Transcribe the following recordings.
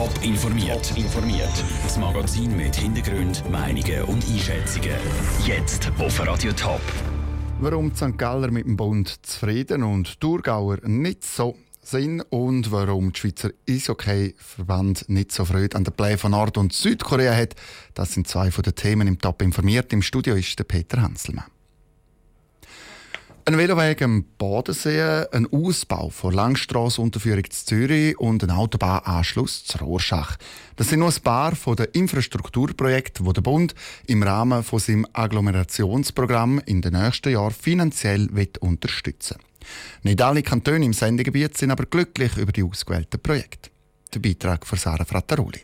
Top informiert. informiert. Das Magazin mit Hintergrund, Meinungen und Einschätzungen. Jetzt auf Radio Top. Warum St. Galler mit dem Bund zufrieden und Thurgauer nicht so sind und warum die Schweizer Eishockey-Verband nicht so Freude an der Play von Nord- und Südkorea hat, das sind zwei von den Themen im Top informiert. Im Studio ist der Peter Hanselmann. Ein Veloweg am Bodensee, ein Ausbau von Langstrassenunterführung zu Zürich und ein Autobahnanschluss zu Rorschach. Das sind nur ein paar von den Infrastrukturprojekten, die der Bund im Rahmen von seinem Agglomerationsprogramm in den nächsten Jahren finanziell unterstützen will. Nicht alle Kantone im Sendegebiet sind aber glücklich über die ausgewählten Projekte. Der Beitrag von Sarah Frattaroli.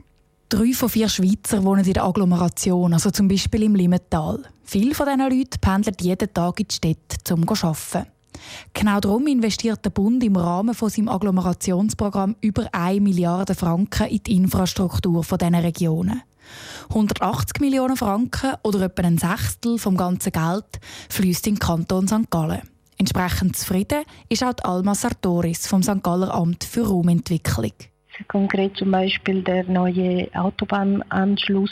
Drei von vier Schweizer wohnen in der Agglomeration, also zum Beispiel im Limmental. Viele von diesen Leuten pendeln jeden Tag in die Städte, um zu arbeiten. Genau darum investiert der Bund im Rahmen von seinem Agglomerationsprogramm über 1 Milliarde Franken in die Infrastruktur dieser Regionen. 180 Millionen Franken oder etwa ein Sechstel vom ganzen Geld fließt in den Kanton St. Gallen. Entsprechend zufrieden ist auch Alma Sartoris vom St. Galler Amt für Raumentwicklung. Konkret zum Beispiel der neue Autobahnanschluss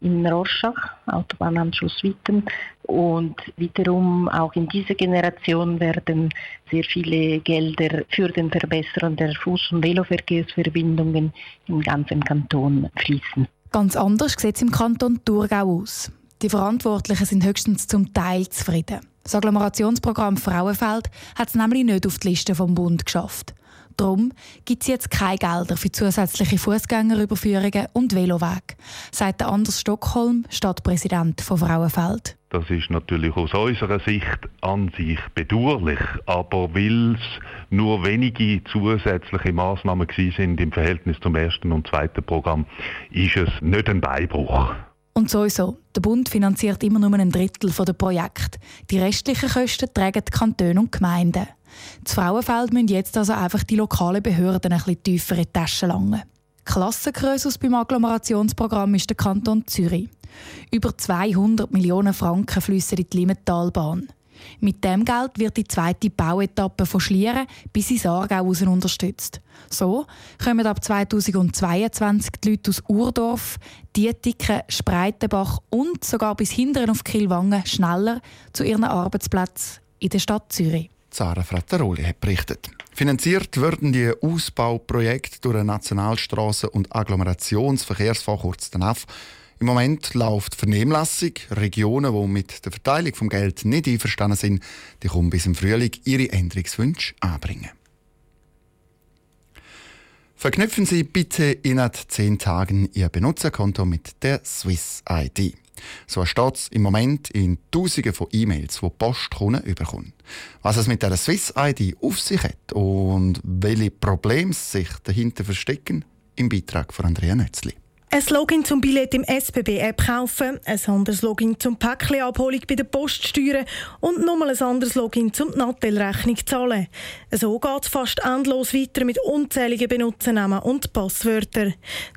in Rorschach, Autobahnanschluss Witten. Und wiederum auch in dieser Generation werden sehr viele Gelder für den Verbesserung der Fuß- und Veloverkehrsverbindungen im ganzen Kanton fließen. Ganz anders sieht es im Kanton Thurgau aus. Die Verantwortlichen sind höchstens zum Teil zufrieden. Das Agglomerationsprogramm Frauenfeld hat es nämlich nicht auf die Liste vom Bund geschafft. Darum gibt es jetzt keine Gelder für zusätzliche Fußgängerüberführungen und Velowege, sagt Anders Stockholm, Stadtpräsident von Frauenfeld. Das ist natürlich aus unserer Sicht an sich bedauerlich, aber weil es nur wenige zusätzliche Maßnahmen sind im Verhältnis zum ersten und zweiten Programm, ist es nicht ein Beibruch. Und sowieso, der Bund finanziert immer nur ein Drittel der Projekte. Die restlichen Kosten tragen die Kantone und Gemeinden. Das Frauenfeld müssen jetzt also einfach die lokalen Behörden ein bisschen tiefer in die Taschen langen. Klassengröße beim Agglomerationsprogramm ist der Kanton Zürich. Über 200 Millionen Franken fließen in die Limmentalbahn. Mit dem Geld wird die zweite Bauetappe von Schlieren bis ins Aargau unterstützt. So kommen ab 2022 die Leute aus Urdorf, Dietiken, Spreitenbach und sogar bis hinteren auf Kilwangen schneller zu ihren Arbeitsplätzen in der Stadt Zürich. Zara Frattaroli hat berichtet. Finanziert werden die Ausbauprojekte durch eine Nationalstraße und Agglomerationsverkehrsfonds kurz danach. Im Moment läuft Vernehmlassung. Regionen, die mit der Verteilung vom Geld nicht einverstanden sind, die kommen bis im Frühling ihre Änderungswünsche anbringen. Verknüpfen Sie bitte innerhalb zehn Tagen Ihr Benutzerkonto mit der Swiss ID. So steht es im Moment in Tausenden von E-Mails, die Postkunden überkommen. Was es mit der Swiss ID auf sich hat und welche Probleme sich dahinter verstecken, im Beitrag von Andrea Nötzli. Ein Login zum Billett im SBB-App kaufen, ein anderes Login zum Päckchenabholung bei der Post steuern und nochmal ein anderes Login zum Nattelrechnung zahlen. So geht es fast endlos weiter mit unzähligen Benutzernamen und Passwörtern.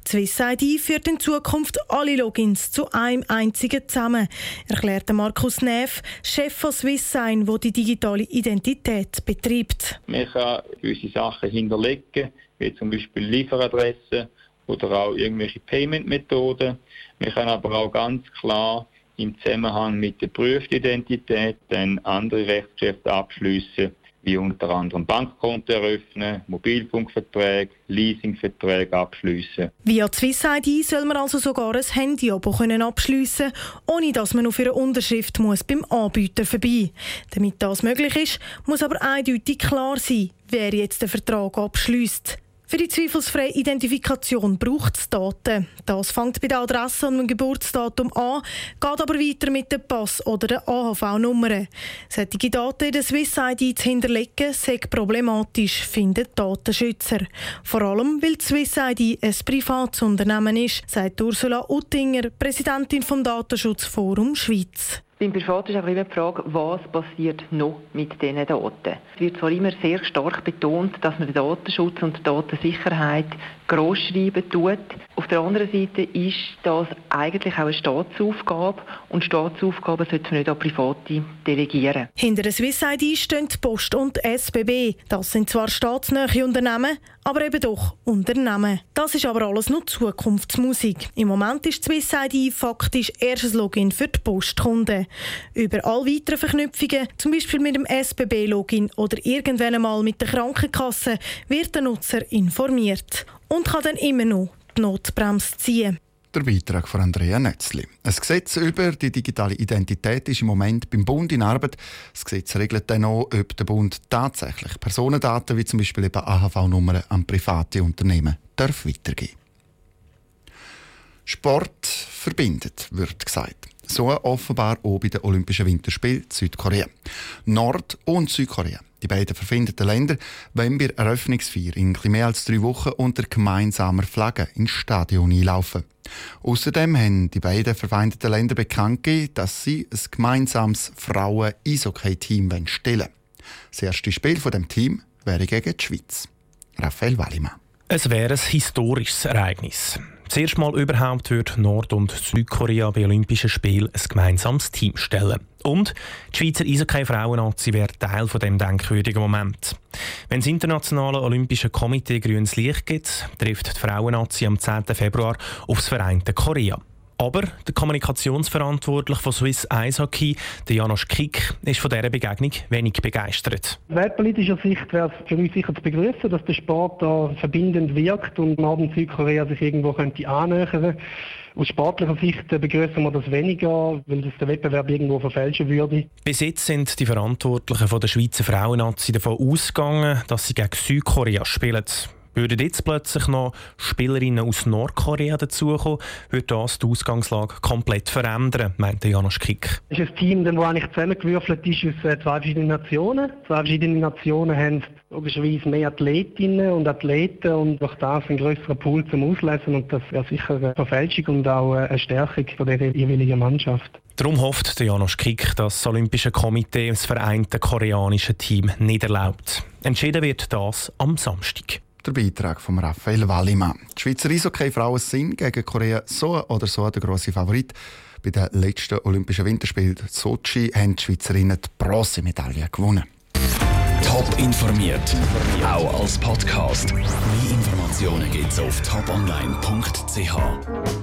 Die Swiss ID führt in Zukunft alle Logins zu einem einzigen zusammen, erklärte Markus Neff, Chef von SwissSign, der die digitale Identität betreibt. Man kann gewisse Sachen hinterlegen, wie zum Beispiel Lieferadressen, oder auch irgendwelche Payment-Methoden. Wir können aber auch ganz klar im Zusammenhang mit der Prüfidentität dann andere Rechtsgeschäfte abschließen, wie unter anderem Bankkonto eröffnen, Mobilfunkverträge, Leasingverträge abschließen. Via Swiss ID soll man also sogar ein Handy-Abo abschliessen, ohne dass man auf eine Unterschrift muss beim Anbieter vorbei. Damit das möglich ist, muss aber eindeutig klar sein, wer jetzt den Vertrag abschließt. Für die zweifelsfreie Identifikation braucht es Daten. Das fängt bei der Adresse und dem Geburtsdatum an, geht aber weiter mit dem Pass oder der AHV-Nummer. Solche Daten in der Swiss ID zu hinterlegen, sei problematisch, finden Datenschützer. Vor allem, weil die Swiss ID ein Privatsunternehmen ist, sagt Ursula Uttinger, Präsidentin vom Datenschutzforum Schweiz. Beim Privat ist einfach immer die Frage, was passiert noch mit diesen Daten. Es wird zwar immer sehr stark betont, dass man den Datenschutz und die Datensicherheit großschreiben tut. Auf der anderen Seite ist das eigentlich auch eine Staatsaufgabe und Staatsaufgaben sollte man nicht an Private delegieren. Hinter der Swiss ID stehen die Post und SBB. Das sind zwar staatsnähe Unternehmen, aber eben doch Unternehmen. Das ist aber alles nur Zukunftsmusik. Im Moment ist Swiss ID faktisch erstes Login für die Postkunden. Über all weitere Verknüpfungen, zum Beispiel mit dem SBB-Login oder irgendwann einmal mit der Krankenkasse, wird der Nutzer informiert und kann dann immer noch die Notbremse ziehen. Der Beitrag von Andrea Nötzli. Ein Gesetz über die digitale Identität ist im Moment beim Bund in Arbeit. Das Gesetz regelt dann auch, ob der Bund tatsächlich Personendaten wie zum Beispiel eben AHV-Nummern an private Unternehmen darf weitergeben. Sport verbindet, wird gesagt. So offenbar auch bei den Olympischen Winterspielen Südkorea. Nord- und Südkorea, die beiden verfindeten Länder, wollen bei Eröffnungsfeier in mehr als drei Wochen unter gemeinsamer Flagge ins Stadion einlaufen. Außerdem haben die beiden verfeindeten Länder bekannt gegeben, dass sie ein gemeinsames Frauen-Eishockey-Team stellen. Das erste Spiel von dem Team wäre gegen die Schweiz. Raphael Wallimann. Es wäre ein historisches Ereignis. Zuerst mal überhaupt wird Nord- und Südkorea bei Olympischen Spielen ein gemeinsames Team stellen. Und die Schweizer Eishockey-Frauennazi wäre Teil von dem denkwürdigen Moment. Wenn das Internationale Olympische Komitee grünes Licht gibt, trifft die Frauennazi am 10. Februar aufs Vereinte Korea. Aber der Kommunikationsverantwortliche von Swiss Eishockey, der Janosch Kick, ist von dieser Begegnung wenig begeistert. Aus weltpolitischer Sicht wäre es für uns sicher zu begrüßen, dass der Sport da verbindend wirkt und und Südkorea sich irgendwo könnte annähern aus sportlicher Sicht begrüßen wir das weniger, weil das den Wettbewerb irgendwo verfälschen würde. Bis jetzt sind die Verantwortlichen von der Schweizer Frauennazi davon ausgegangen, dass sie gegen Südkorea spielen. Würden jetzt plötzlich noch Spielerinnen aus Nordkorea dazukommen, würde das die Ausgangslage komplett verändern, meinte Janusz Kick. Es ist ein Team, das eigentlich zusammengewürfelt ist aus äh, zwei verschiedenen Nationen. Zwei verschiedene Nationen haben logischerweise mehr Athletinnen und Athleten und durch das ein größerer Pool zum Auslesen und das wäre sicher eine Verfälschung und auch eine Stärkung von der jeweiligen Mannschaft. Darum hofft der Janusz Kick, dass das Olympische Komitee das vereinte koreanische Team nicht erlaubt. Entschieden wird das am Samstag. Der Beitrag von Raphael Wallimann. Die Schweizer Eishockey-Frauen sind gegen Korea so oder so der grosse Favorit. Bei den letzten Olympischen Winterspielen in Sochi haben die Schweizerinnen die Bronzemedaille gewonnen. Top informiert, auch als Podcast. Mehr Informationen gibt es auf toponline.ch.